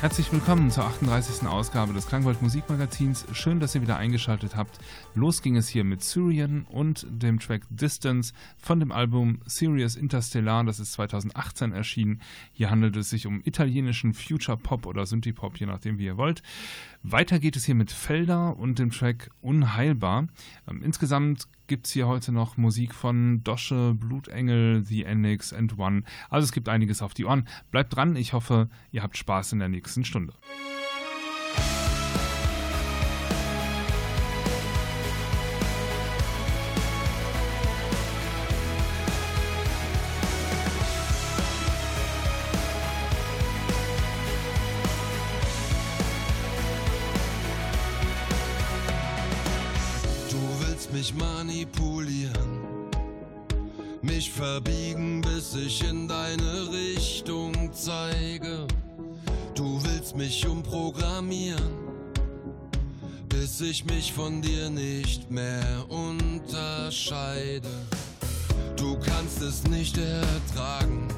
Herzlich willkommen zur 38. Ausgabe des Klangwald Musikmagazins. Schön, dass ihr wieder eingeschaltet habt. Los ging es hier mit Syrian und dem Track Distance von dem Album Sirius Interstellar, das ist 2018 erschienen. Hier handelt es sich um italienischen Future Pop oder Synthie Pop, je nachdem wie ihr wollt. Weiter geht es hier mit Felder und dem Track Unheilbar. Ähm, insgesamt gibt es hier heute noch Musik von Dosche, Blutengel, The Enix and One. Also es gibt einiges auf die Ohren. Bleibt dran, ich hoffe, ihr habt Spaß in der nächsten Stunde. Mich umprogrammieren, bis ich mich von dir nicht mehr unterscheide. Du kannst es nicht ertragen,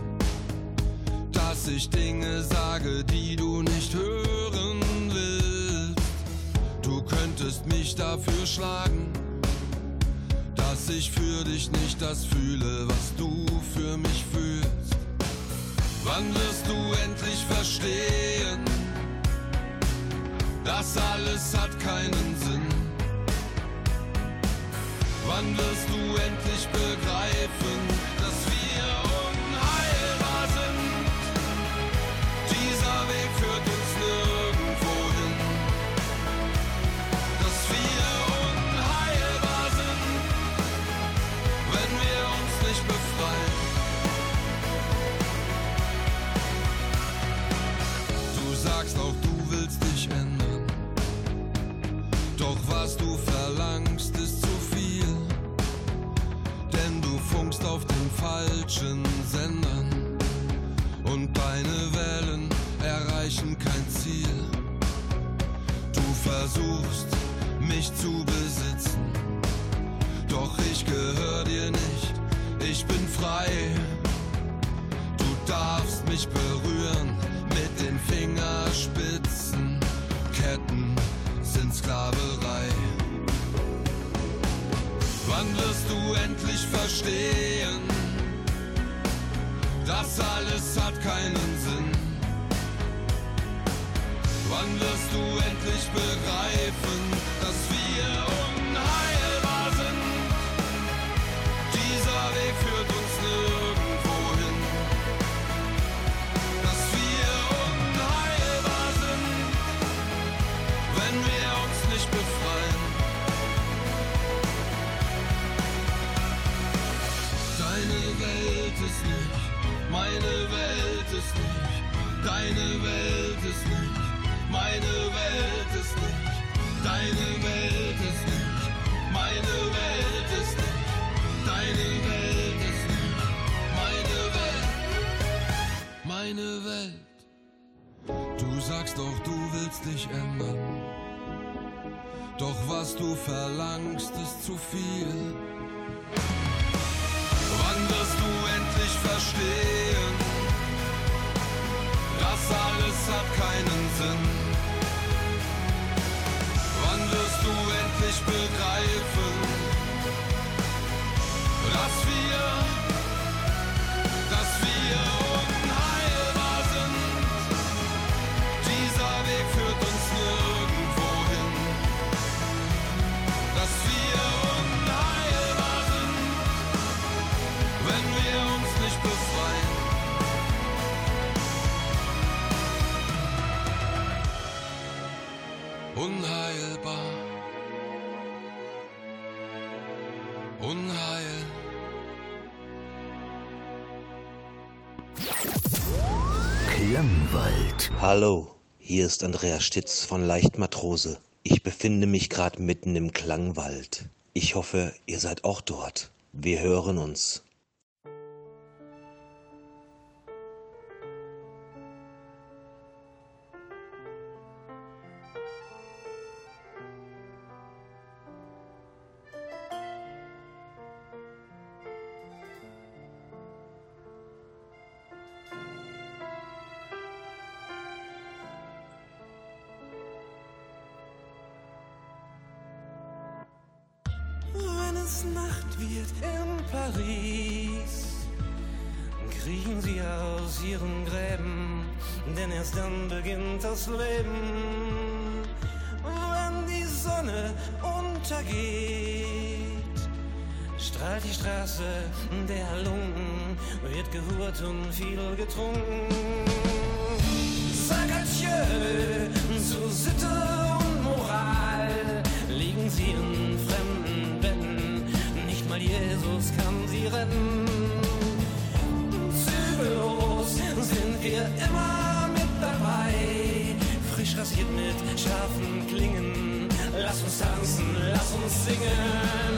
dass ich Dinge sage, die du nicht hören willst. Du könntest mich dafür schlagen, dass ich für dich nicht das fühle, was du für mich fühlst. Wann wirst du endlich verstehen? Das alles hat keinen Sinn. Wann wirst du endlich begreifen, falschen Sendern. Und deine Wellen erreichen kein Ziel. Du versuchst, mich zu besitzen. Doch ich gehör dir nicht, ich bin frei. Du darfst mich berühren mit den Fingerspitzen. Ketten sind Sklaverei. Wann wirst du endlich verstehen? Keinen Sinn. Wann wirst du endlich begreifen, dass wir unheilbar sind? Dieser Weg führt uns nirgendwo hin. Dass wir unheilbar sind, wenn wir uns nicht befreien. Deine Welt ist nicht, meine Welt deine Welt ist nicht, meine Welt ist nicht, deine Welt ist nicht, meine Welt ist nicht, deine Welt ist nicht, meine Welt, meine Welt. Du sagst doch, du willst dich ändern. Doch was du verlangst, ist zu viel. Wann wirst du endlich verstehen? Alles hat keinen Sinn. Wann wirst du endlich begreifen, dass wir, Hallo, hier ist Andreas Stitz von Leichtmatrose. Ich befinde mich gerade mitten im Klangwald. Ich hoffe, ihr seid auch dort. Wir hören uns. Ihren Gräben, denn erst dann beginnt das Leben. Wenn die Sonne untergeht, strahlt die Straße der Lungen, wird gehurt und viel getrunken. Sag adieu zu Sitte und Moral. Liegen sie in fremden Betten, nicht mal Jesus kann sie retten. wir immer mit dabei. Frisch rasiert mit scharfen Klingen. Lass uns tanzen, lass uns singen.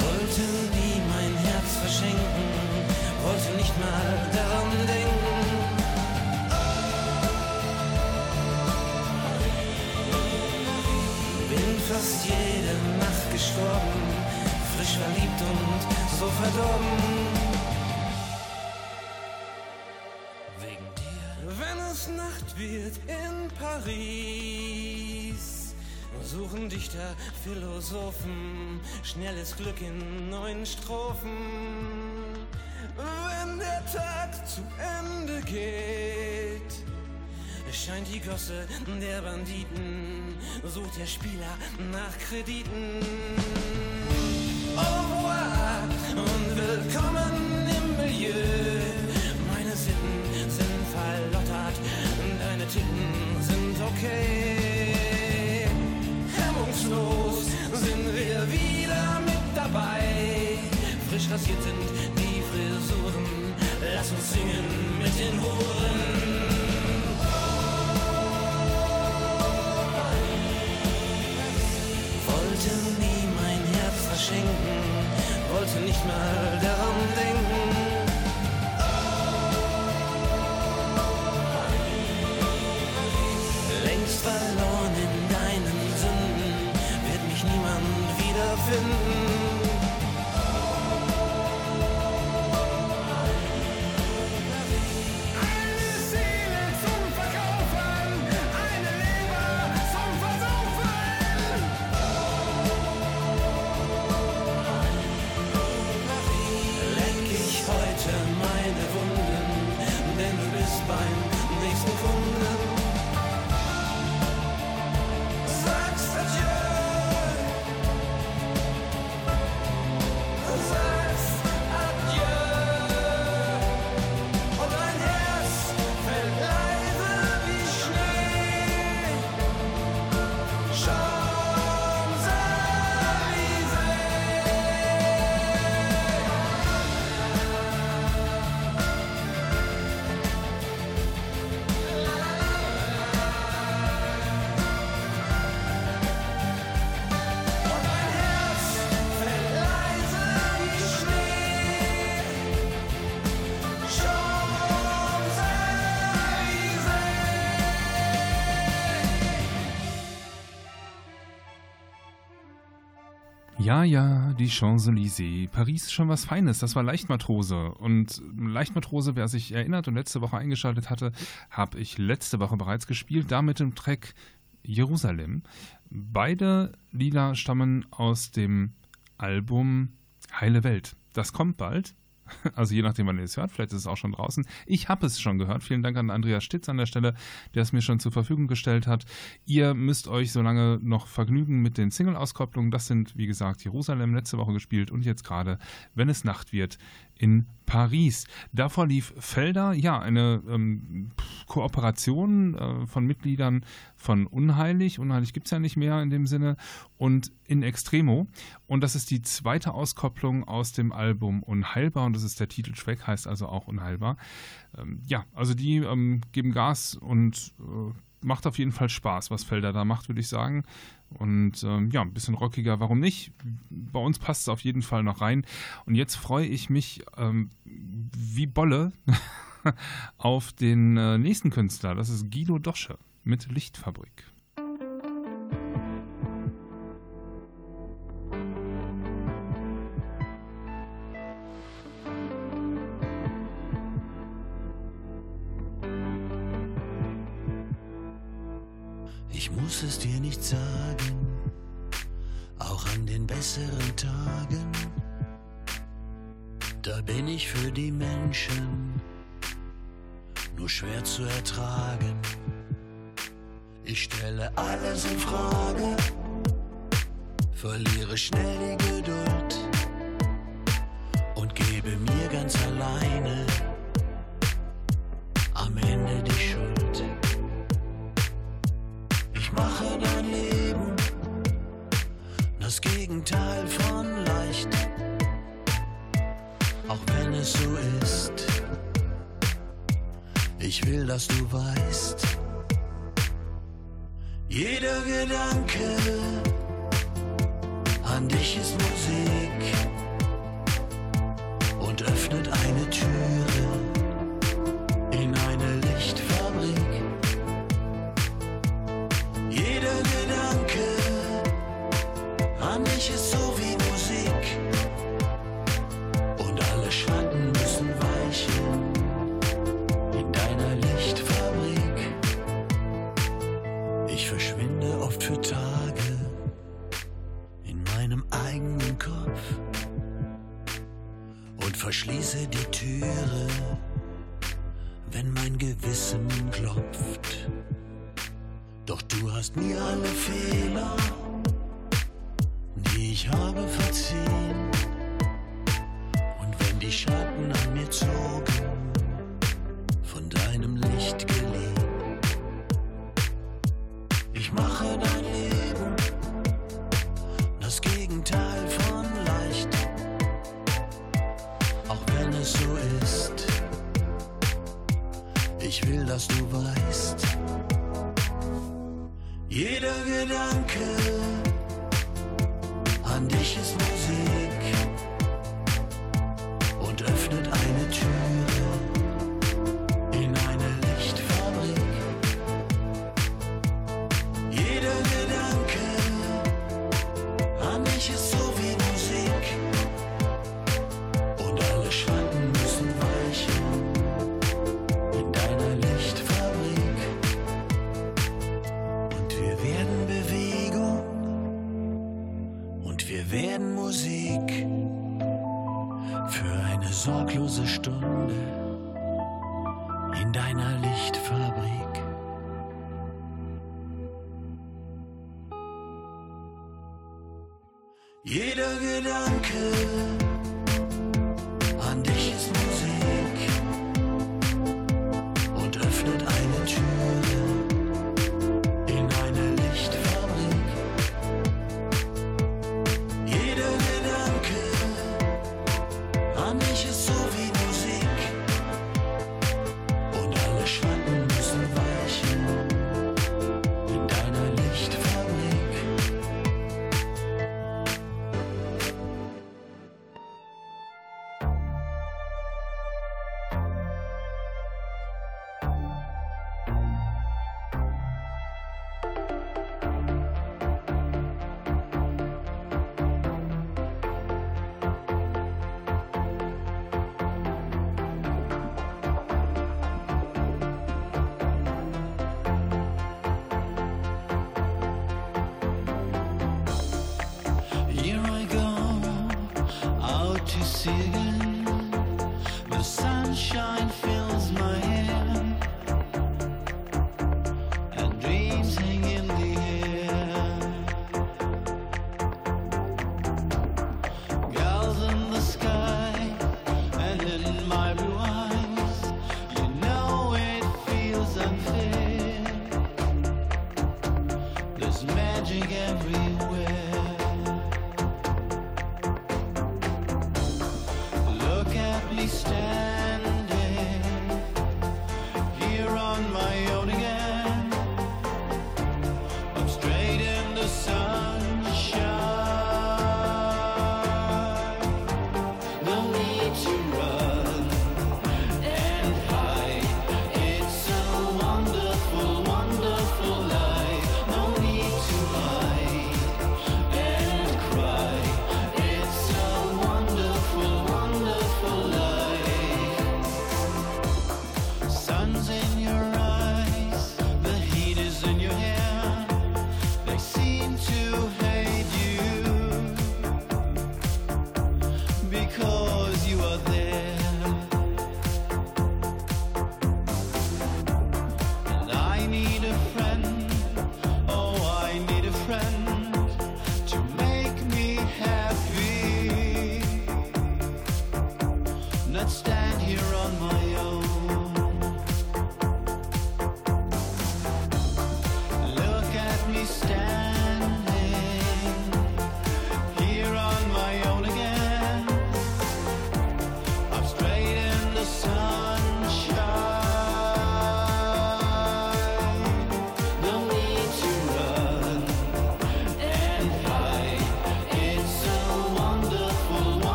Wollte die mein Herz verschenken, wollte nicht mal daran denken. Bin fast jede Nacht gestorben frisch verliebt und so verdorben. Wegen dir. Wenn es Nacht wird in Paris, suchen Dichter, Philosophen schnelles Glück in neuen Strophen. Wenn der Tag zu Ende geht, scheint die Gosse der Banditen, sucht der Spieler nach Krediten. Au revoir und willkommen im Milieu. Meine Sitten sind verlottert, deine Titten sind okay. Hemmungslos sind wir wieder mit dabei. Frisch rasiert sind die Frisuren. Lass uns singen mit den Huren. Mal daran denken. Ja, ja, die Champs-Élysées. Paris ist schon was Feines. Das war Leichtmatrose. Und Leichtmatrose, wer sich erinnert und letzte Woche eingeschaltet hatte, habe ich letzte Woche bereits gespielt. Da mit dem Track Jerusalem. Beide Lieder stammen aus dem Album Heile Welt. Das kommt bald. Also je nachdem, wann ihr es hört, vielleicht ist es auch schon draußen. Ich habe es schon gehört. Vielen Dank an Andreas Stitz an der Stelle, der es mir schon zur Verfügung gestellt hat. Ihr müsst euch so lange noch vergnügen mit den Single-Auskopplungen. Das sind, wie gesagt, Jerusalem letzte Woche gespielt und jetzt gerade, wenn es Nacht wird, in Paris. Davor lief Felder, ja, eine ähm, Kooperation äh, von Mitgliedern von Unheilig. Unheilig gibt es ja nicht mehr in dem Sinne. Und in Extremo. Und das ist die zweite Auskopplung aus dem Album Unheilbar. Und das ist der Titeltrack, heißt also auch Unheilbar. Ähm, ja, also die ähm, geben Gas und äh, macht auf jeden Fall Spaß, was Felder da macht, würde ich sagen. Und ähm, ja, ein bisschen rockiger, warum nicht? Bei uns passt es auf jeden Fall noch rein. Und jetzt freue ich mich ähm, wie Bolle auf den äh, nächsten Künstler. Das ist Guido Dosche mit Lichtfabrik. Muss es dir nicht sagen, auch an den besseren Tagen, da bin ich für die Menschen nur schwer zu ertragen. Ich stelle alles in Frage, verliere schnell die Geduld und gebe mir ganz alleine Gegenteil von leicht, auch wenn es so ist. Ich will, dass du weißt, jeder Gedanke an dich ist Musik und wir werden Musik für eine sorglose Stunde in deiner Lichtfabrik. Jeder Gedanke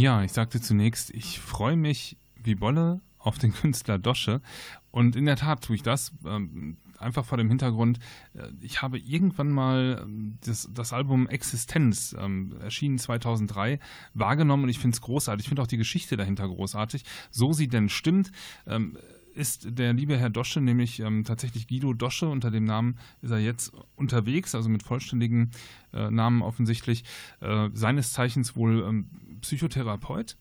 Ja, ich sagte zunächst, ich freue mich wie Bolle auf den Künstler Dosche. Und in der Tat tue ich das. Ähm, einfach vor dem Hintergrund, äh, ich habe irgendwann mal ähm, das, das Album Existenz, ähm, erschienen 2003, wahrgenommen und ich finde es großartig. Ich finde auch die Geschichte dahinter großartig. So sie denn stimmt. Ähm, ist der liebe Herr Dosche, nämlich ähm, tatsächlich Guido Dosche, unter dem Namen ist er jetzt unterwegs, also mit vollständigen äh, Namen offensichtlich, äh, seines Zeichens wohl ähm, Psychotherapeut.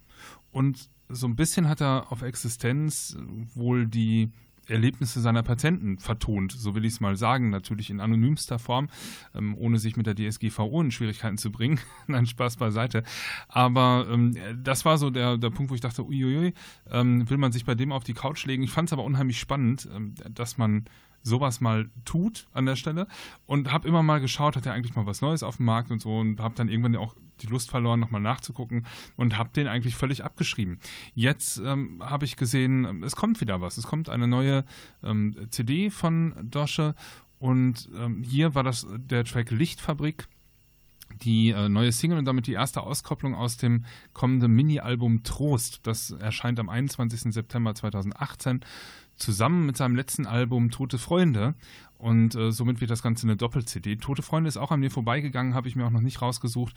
Und so ein bisschen hat er auf Existenz wohl die Erlebnisse seiner Patienten vertont, so will ich es mal sagen, natürlich in anonymster Form, ähm, ohne sich mit der DSGVO in Schwierigkeiten zu bringen. Nein, Spaß beiseite. Aber ähm, das war so der, der Punkt, wo ich dachte, uiuiui, ähm, will man sich bei dem auf die Couch legen. Ich fand es aber unheimlich spannend, ähm, dass man sowas mal tut an der Stelle und habe immer mal geschaut, hat er eigentlich mal was Neues auf dem Markt und so und habe dann irgendwann auch die Lust verloren, nochmal nachzugucken und habe den eigentlich völlig abgeschrieben. Jetzt ähm, habe ich gesehen, es kommt wieder was. Es kommt eine neue ähm, CD von Dosche und ähm, hier war das der Track Lichtfabrik die äh, neue Single und damit die erste Auskopplung aus dem kommenden Mini-Album Trost. Das erscheint am 21. September 2018 zusammen mit seinem letzten Album Tote Freunde. Und äh, somit wird das Ganze eine Doppel-CD. Tote Freunde ist auch an mir vorbeigegangen, habe ich mir auch noch nicht rausgesucht.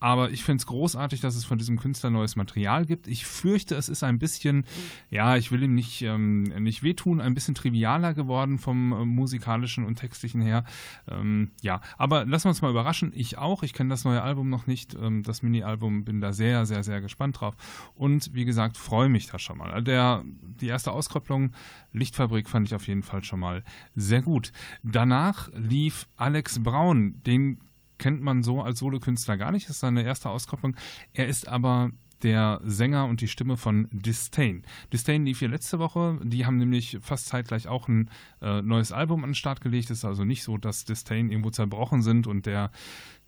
Aber ich finde es großartig, dass es von diesem Künstler neues Material gibt. Ich fürchte, es ist ein bisschen, ja, ich will ihm nicht, ähm, nicht wehtun, ein bisschen trivialer geworden vom äh, musikalischen und textlichen her. Ähm, ja, aber lassen wir uns mal überraschen. Ich auch. Ich kenne das neue Album noch nicht. Ähm, das Mini-Album bin da sehr, sehr, sehr gespannt drauf. Und wie gesagt, freue mich da schon mal. Der, die erste Auskopplung Lichtfabrik fand ich auf jeden Fall schon mal sehr gut. Danach lief Alex Braun, den kennt man so als Solokünstler gar nicht, das ist seine erste Auskopplung. Er ist aber der Sänger und die Stimme von Disdain. Disdain lief hier letzte Woche. Die haben nämlich fast zeitgleich auch ein äh, neues Album an den Start gelegt. Es ist also nicht so, dass Disdain irgendwo zerbrochen sind und der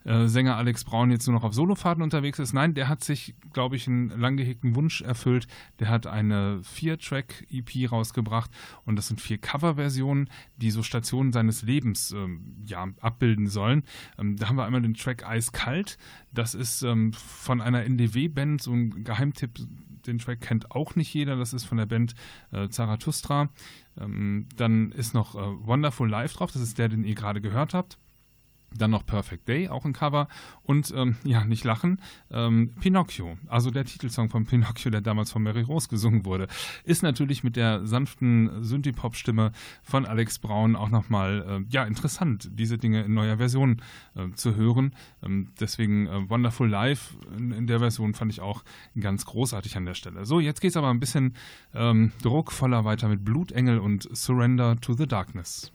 Sänger Alex Braun jetzt nur noch auf Solofahrten unterwegs ist. Nein, der hat sich, glaube ich, einen lang gehegten Wunsch erfüllt. Der hat eine Vier-Track-EP rausgebracht und das sind vier Coverversionen, die so Stationen seines Lebens ähm, ja, abbilden sollen. Ähm, da haben wir einmal den Track Eiskalt. Das ist ähm, von einer NDW-Band, so ein Geheimtipp. Den Track kennt auch nicht jeder. Das ist von der Band äh, Zarathustra. Ähm, dann ist noch äh, Wonderful Life drauf. Das ist der, den ihr gerade gehört habt. Dann noch Perfect Day, auch ein Cover. Und ähm, ja, nicht lachen, ähm, Pinocchio, also der Titelsong von Pinocchio, der damals von Mary Rose gesungen wurde, ist natürlich mit der sanften Synthie-Pop-Stimme von Alex Braun auch nochmal äh, ja, interessant, diese Dinge in neuer Version äh, zu hören. Ähm, deswegen äh, Wonderful Life in, in, der Version fand ich auch ganz großartig an der Stelle. So, jetzt geht es aber ein bisschen ähm, druckvoller weiter mit Blutengel und Surrender to the Darkness.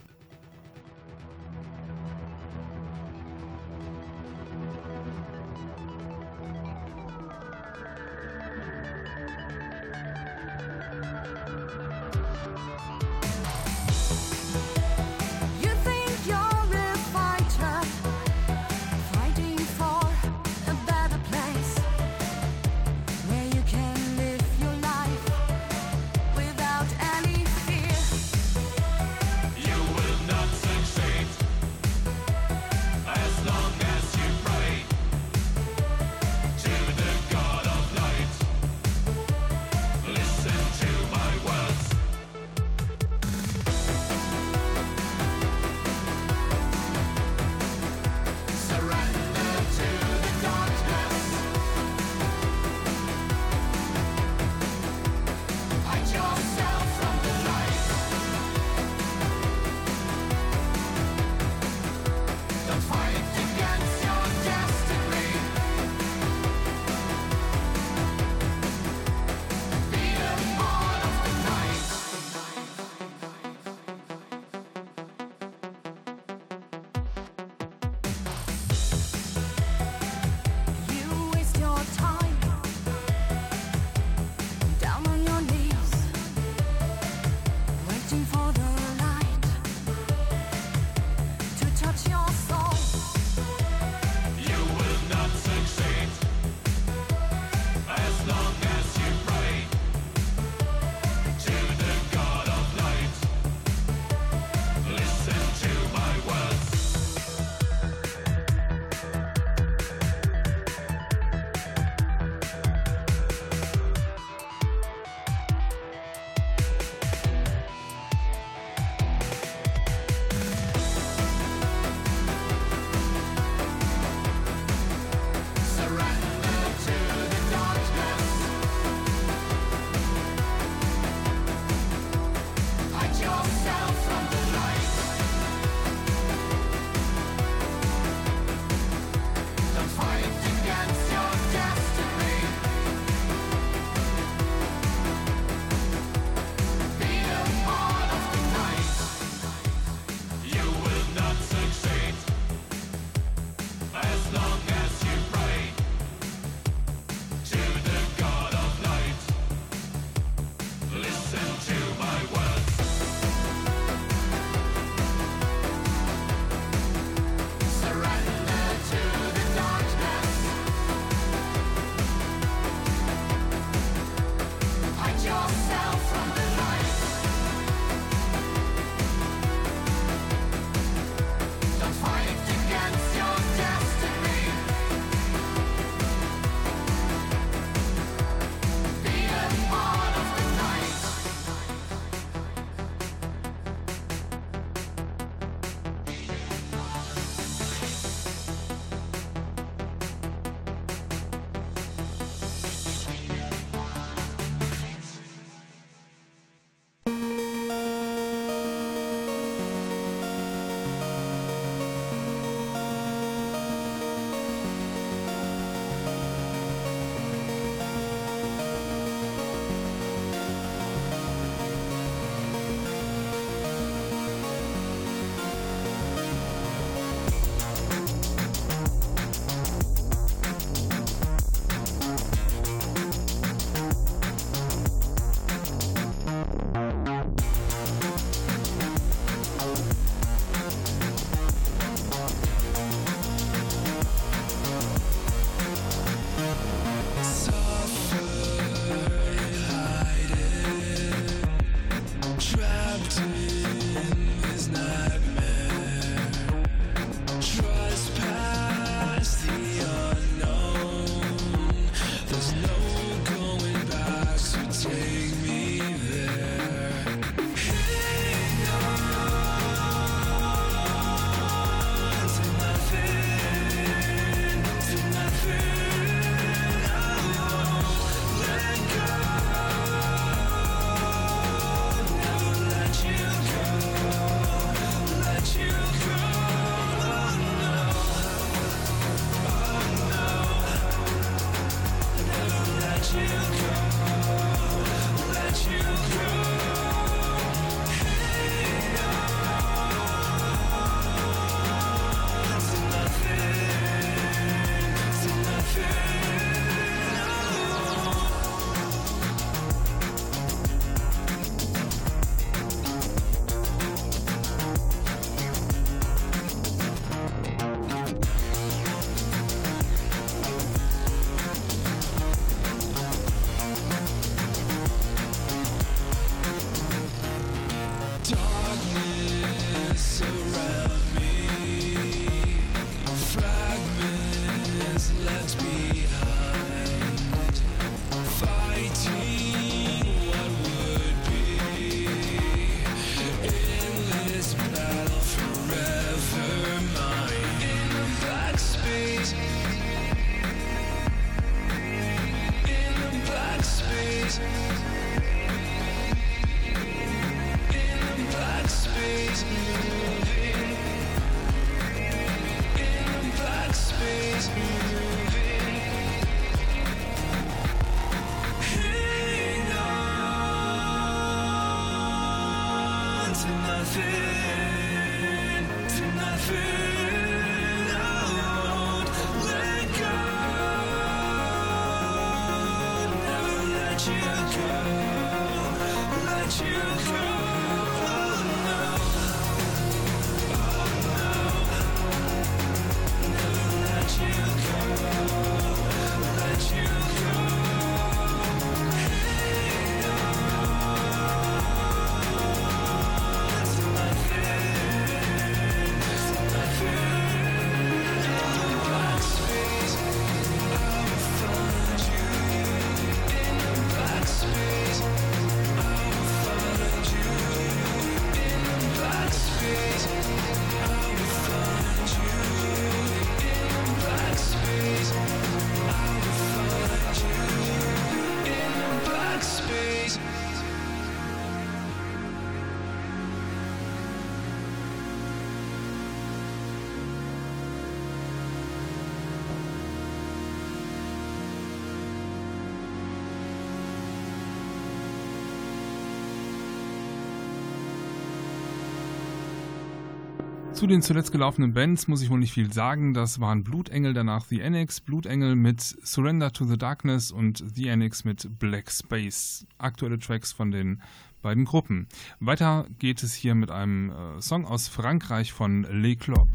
Zu den zuletzt gelaufenen Bands muss ich wohl nicht viel sagen. Das waren Blutengel, danach The Annex, Blutengel mit Surrender to the Darkness und The Annex mit Black Space. Aktuelle Tracks von den beiden Gruppen. Weiter geht es hier mit einem äh, Song aus Frankreich von Le Clop.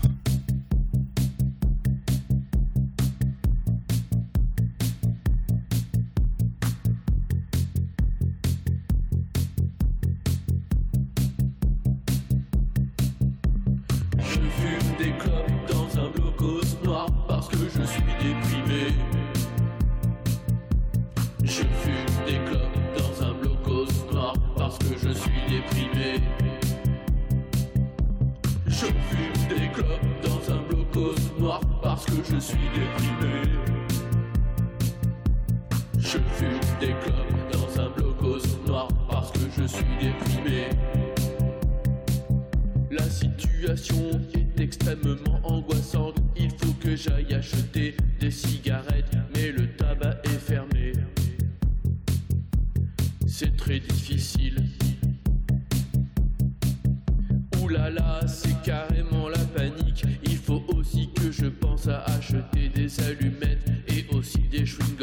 situation est extrêmement angoissante. Il faut que j'aille acheter des cigarettes, mais le tabac est fermé. C'est très difficile. Ouh là là, c'est carrément la panique. Il faut aussi que je pense à acheter des allumettes et aussi des chewing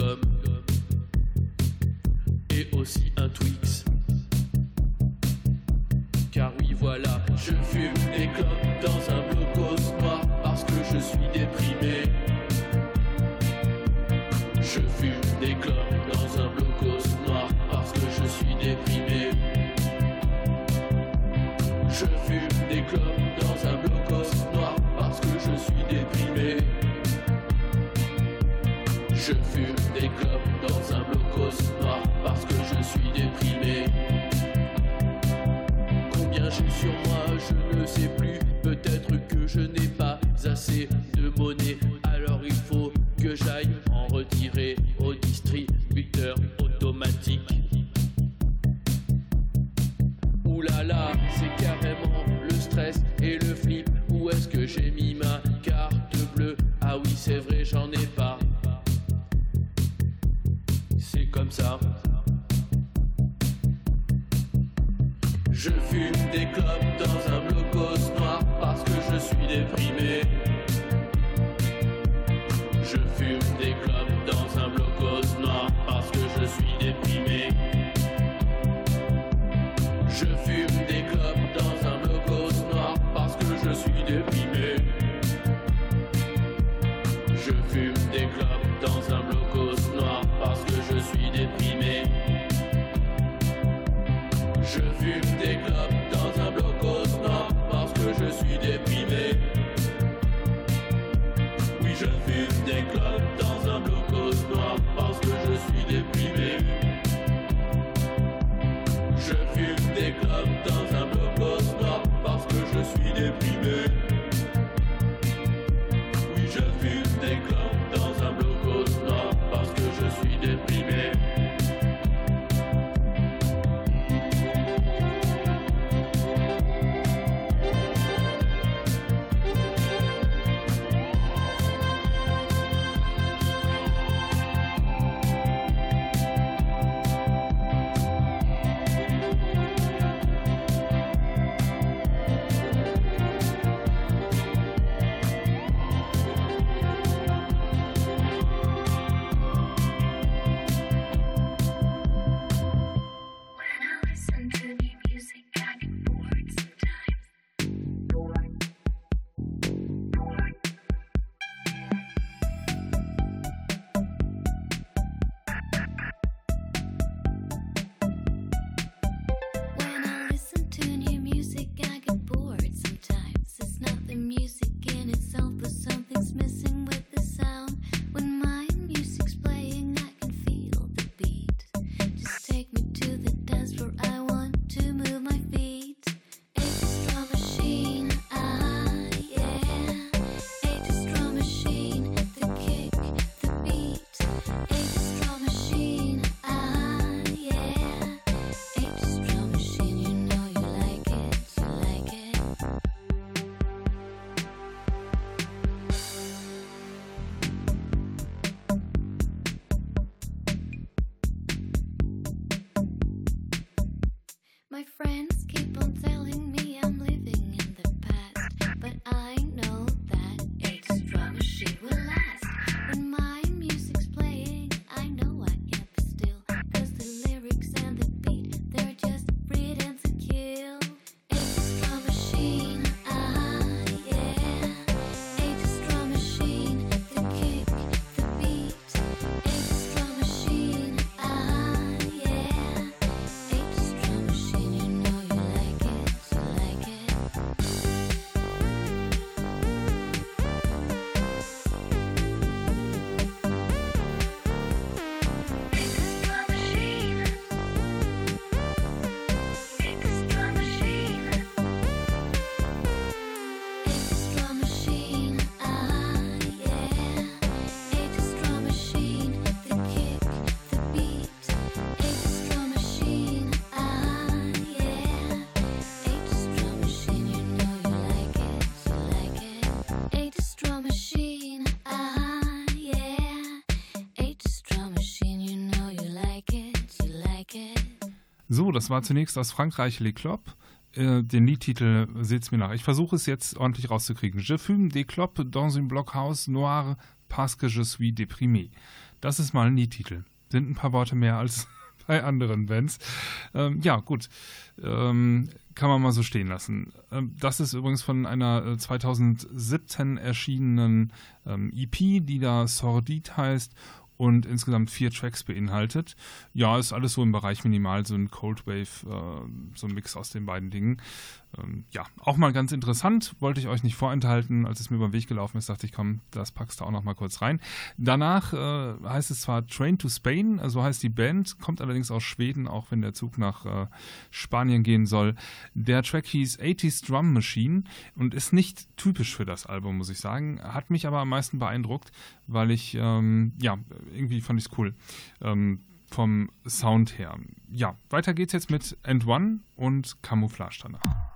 alors il faut que j'aille Das war zunächst aus Frankreich Le Clop. Äh, den Liedtitel seht's mir nach. Ich versuche es jetzt ordentlich rauszukriegen. Je fume des clopes dans un blockhaus noir parce que je suis déprimé. Das ist mal ein Liedtitel. Sind ein paar Worte mehr als bei anderen Bands. Ähm, ja, gut. Ähm, kann man mal so stehen lassen. Ähm, das ist übrigens von einer äh, 2017 erschienenen ähm, EP, die da Sordid heißt und insgesamt vier Tracks beinhaltet. Ja, ist alles so im Bereich Minimal, so ein Cold Wave, äh, so ein Mix aus den beiden Dingen. Ähm, ja, auch mal ganz interessant, wollte ich euch nicht vorenthalten. Als es mir über den Weg gelaufen ist, dachte ich, komm, das packst du auch noch mal kurz rein. Danach äh, heißt es zwar Train to Spain, so heißt die Band, kommt allerdings aus Schweden, auch wenn der Zug nach äh, Spanien gehen soll. Der Track hieß 80s Drum Machine und ist nicht typisch für das Album, muss ich sagen. Hat mich aber am meisten beeindruckt, weil ich, ähm, ja, irgendwie fand ich es cool. Ähm, vom Sound her. Ja, weiter geht's jetzt mit End One und Camouflage danach.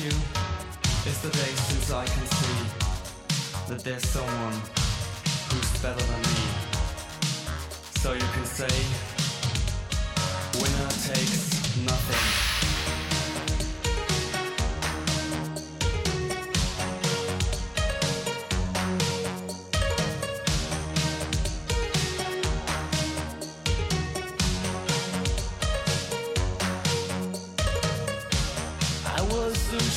you, it's the day since I can see that there's someone who's better than me. So you can say, winner takes nothing.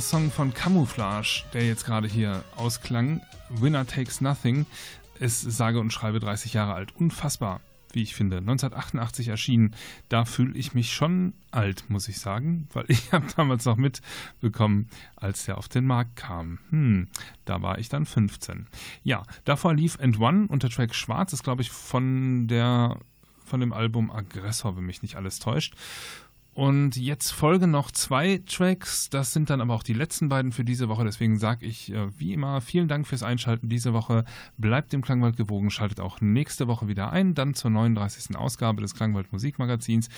Song von Camouflage, der jetzt gerade hier ausklang, Winner Takes Nothing, ist sage und schreibe 30 Jahre alt. Unfassbar, wie ich finde. 1988 erschienen. Da fühle ich mich schon alt, muss ich sagen, weil ich habe damals noch mitbekommen, als der auf den Markt kam. Hm, da war ich dann 15. Ja, davor lief End One und der Track Schwarz ist, glaube ich, von der von dem Album Aggressor, wenn mich nicht alles täuscht. Und jetzt folgen noch zwei Tracks. Das sind dann aber auch die letzten beiden für diese Woche. Deswegen sage ich äh, wie immer vielen Dank fürs Einschalten diese Woche. Bleibt dem Klangwald gewogen. Schaltet auch nächste Woche wieder ein. Dann zur 39. Ausgabe des Klangwald Musikmagazins.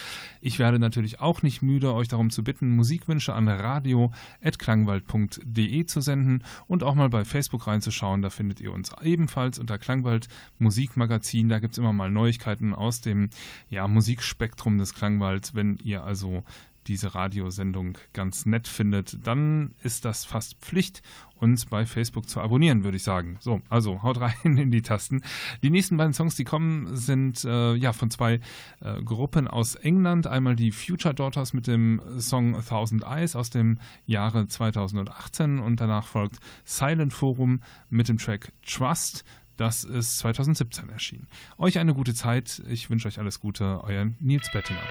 Ich werde natürlich auch nicht müde, euch darum zu bitten, Musikwünsche an radio.klangwald.de zu senden und auch mal bei Facebook reinzuschauen. Da findet ihr uns ebenfalls unter Klangwald Musikmagazin. Da gibt es immer mal Neuigkeiten aus dem ja, Musikspektrum des Klangwalds. Wenn ihr also diese Radiosendung ganz nett findet, dann ist das fast Pflicht, uns bei Facebook zu abonnieren, würde ich sagen. So, also haut rein in die Tasten. Die nächsten beiden Songs, die kommen, sind äh, ja von zwei äh, Gruppen aus England. Einmal die Future Daughters mit dem Song Thousand Eyes aus dem Jahre 2018 und danach folgt Silent Forum mit dem Track Trust. Das ist 2017 erschienen. Euch eine gute Zeit. Ich wünsche euch alles Gute. Euer Nils Bettinger.